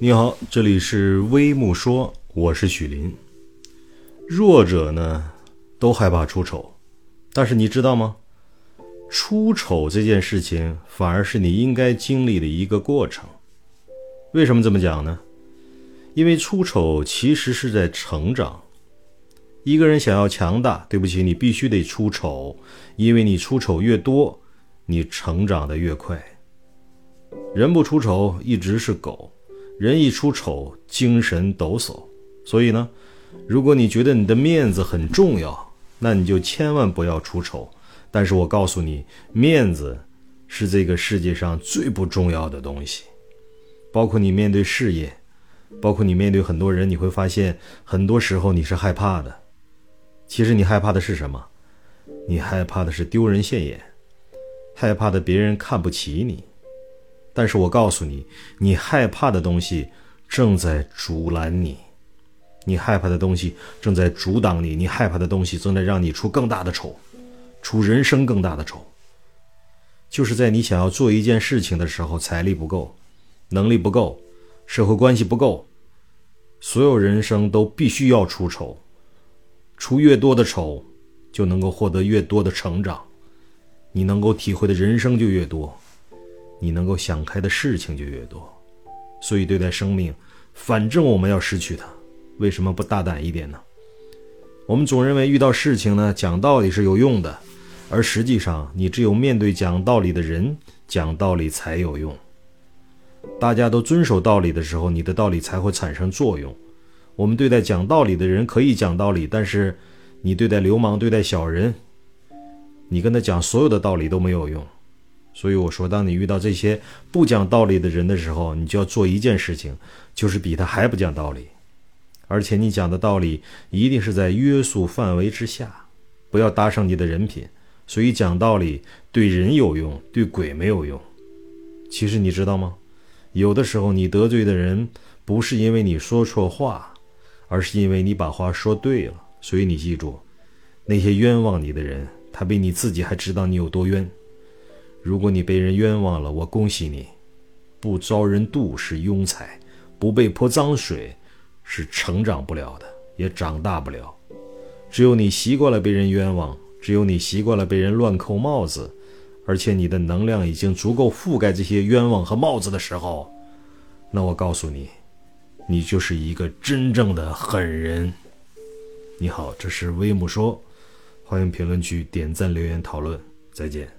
你好，这里是微木说，我是许林。弱者呢，都害怕出丑，但是你知道吗？出丑这件事情反而是你应该经历的一个过程。为什么这么讲呢？因为出丑其实是在成长。一个人想要强大，对不起，你必须得出丑，因为你出丑越多，你成长的越快。人不出丑一直是狗，人一出丑精神抖擞。所以呢，如果你觉得你的面子很重要，那你就千万不要出丑。但是我告诉你，面子是这个世界上最不重要的东西，包括你面对事业，包括你面对很多人，你会发现很多时候你是害怕的。其实你害怕的是什么？你害怕的是丢人现眼，害怕的别人看不起你。但是我告诉你，你害怕的东西正在阻拦你，你害怕的东西正在阻挡你，你害怕的东西正在让你出更大的丑，出人生更大的丑。就是在你想要做一件事情的时候，财力不够，能力不够，社会关系不够，所有人生都必须要出丑。出越多的丑，就能够获得越多的成长，你能够体会的人生就越多，你能够想开的事情就越多。所以对待生命，反正我们要失去它，为什么不大胆一点呢？我们总认为遇到事情呢，讲道理是有用的，而实际上，你只有面对讲道理的人，讲道理才有用。大家都遵守道理的时候，你的道理才会产生作用。我们对待讲道理的人可以讲道理，但是你对待流氓、对待小人，你跟他讲所有的道理都没有用。所以我说，当你遇到这些不讲道理的人的时候，你就要做一件事情，就是比他还不讲道理，而且你讲的道理一定是在约束范围之下，不要搭上你的人品。所以讲道理对人有用，对鬼没有用。其实你知道吗？有的时候你得罪的人，不是因为你说错话。而是因为你把话说对了，所以你记住，那些冤枉你的人，他比你自己还知道你有多冤。如果你被人冤枉了，我恭喜你，不遭人妒是庸才，不被泼脏水是成长不了的，也长大不了。只有你习惯了被人冤枉，只有你习惯了被人乱扣帽子，而且你的能量已经足够覆盖这些冤枉和帽子的时候，那我告诉你。你就是一个真正的狠人。你好，这是微木说，欢迎评论区点赞留言讨论，再见。